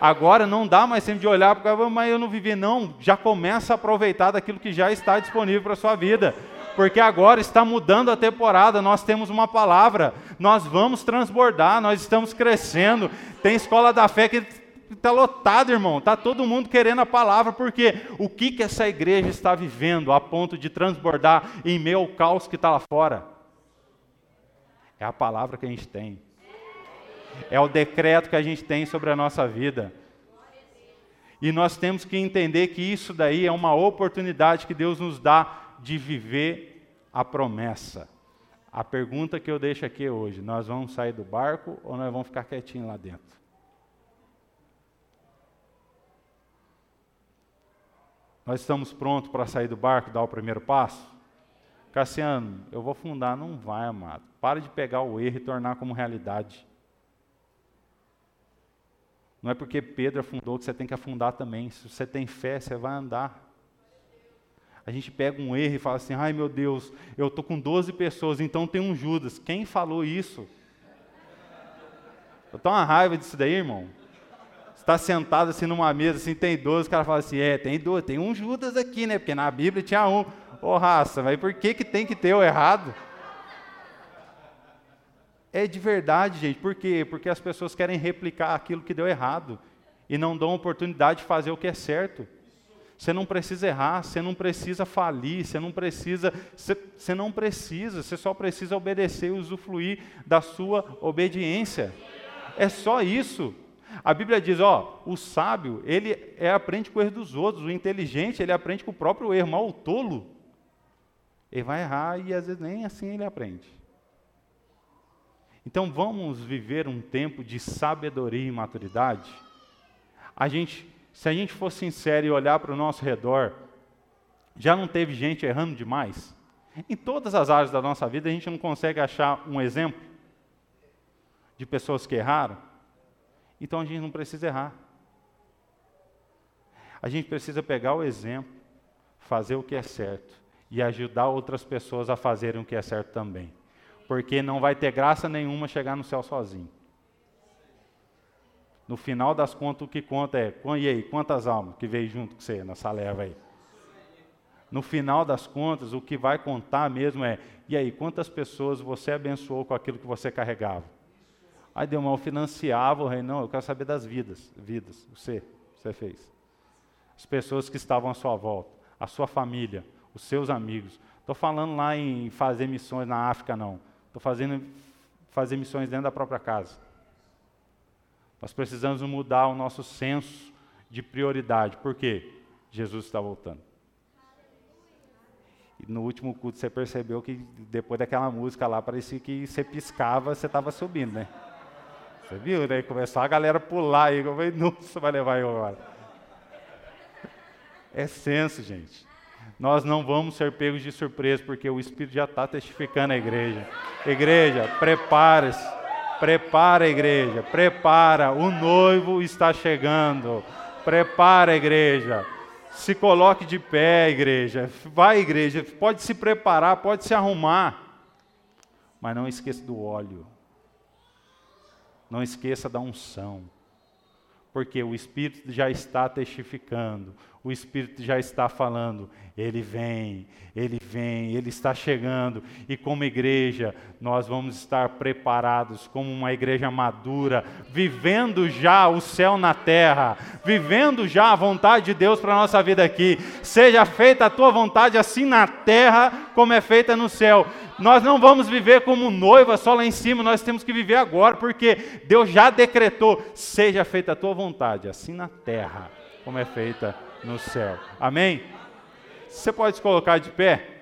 Agora não dá mais tempo de olhar para mas eu não vivi, não. Já começa a aproveitar daquilo que já está disponível para a sua vida. Porque agora está mudando a temporada, nós temos uma palavra, nós vamos transbordar, nós estamos crescendo. Tem escola da fé que está lotado, irmão. Está todo mundo querendo a palavra, porque o que, que essa igreja está vivendo a ponto de transbordar em meio ao caos que está lá fora? É a palavra que a gente tem é o decreto que a gente tem sobre a nossa vida. E nós temos que entender que isso daí é uma oportunidade que Deus nos dá de viver a promessa. A pergunta que eu deixo aqui hoje: nós vamos sair do barco ou nós vamos ficar quietinhos lá dentro? Nós estamos prontos para sair do barco, dar o primeiro passo? Cassiano, eu vou fundar, não vai, amado. Para de pegar o erro e tornar como realidade. Não é porque Pedro afundou que você tem que afundar também. Se você tem fé, você vai andar. A gente pega um erro e fala assim: ai meu Deus, eu estou com 12 pessoas, então tem um Judas. Quem falou isso? Eu estou uma raiva disso daí, irmão. Está sentado assim numa mesa, assim, tem 12, o cara fala assim: é, tem 12, tem um Judas aqui, né? Porque na Bíblia tinha um. Ô oh, raça, mas por que, que tem que ter o errado? É de verdade, gente. Por quê? Porque as pessoas querem replicar aquilo que deu errado e não dão oportunidade de fazer o que é certo. Você não precisa errar, você não precisa falir, você não precisa, você, você não precisa, você só precisa obedecer e usufruir da sua obediência. É só isso. A Bíblia diz, ó, o sábio, ele é, aprende com o erro dos outros, o inteligente, ele aprende com o próprio erro, mas o tolo, ele vai errar e às vezes nem assim ele aprende. Então vamos viver um tempo de sabedoria e maturidade? A gente, se a gente for sincero e olhar para o nosso redor, já não teve gente errando demais? Em todas as áreas da nossa vida a gente não consegue achar um exemplo de pessoas que erraram? Então a gente não precisa errar. A gente precisa pegar o exemplo, fazer o que é certo e ajudar outras pessoas a fazerem o que é certo também porque não vai ter graça nenhuma chegar no céu sozinho. No final das contas, o que conta é, e aí, quantas almas que veio junto com você nessa leva aí? No final das contas, o que vai contar mesmo é, e aí, quantas pessoas você abençoou com aquilo que você carregava? Aí deu eu financiava o reino, não, eu quero saber das vidas, vidas, você, você fez. As pessoas que estavam à sua volta, a sua família, os seus amigos. Estou falando lá em fazer missões na África, não. Estou fazendo fazer missões dentro da própria casa. Nós precisamos mudar o nosso senso de prioridade. Por quê? Jesus está voltando. E no último culto você percebeu que depois daquela música lá, parecia que você piscava, você estava subindo, né? Você viu, né? Começou a galera pular aí. Eu falei, nossa, vai levar eu agora. É senso, gente. Nós não vamos ser pegos de surpresa, porque o Espírito já está testificando a igreja. Igreja, prepare-se. Prepara a igreja, prepara. O noivo está chegando. Prepara a igreja. Se coloque de pé, igreja. Vai, igreja. Pode se preparar, pode se arrumar. Mas não esqueça do óleo. Não esqueça da unção. Porque o Espírito já está testificando, o Espírito já está falando, ele vem, ele vem, ele está chegando, e como igreja, nós vamos estar preparados como uma igreja madura, vivendo já o céu na terra, vivendo já a vontade de Deus para a nossa vida aqui. Seja feita a tua vontade assim na terra como é feita no céu. Nós não vamos viver como noiva só lá em cima, nós temos que viver agora, porque Deus já decretou: seja feita a tua vontade, assim na terra como é feita no céu. Amém? Você pode se colocar de pé?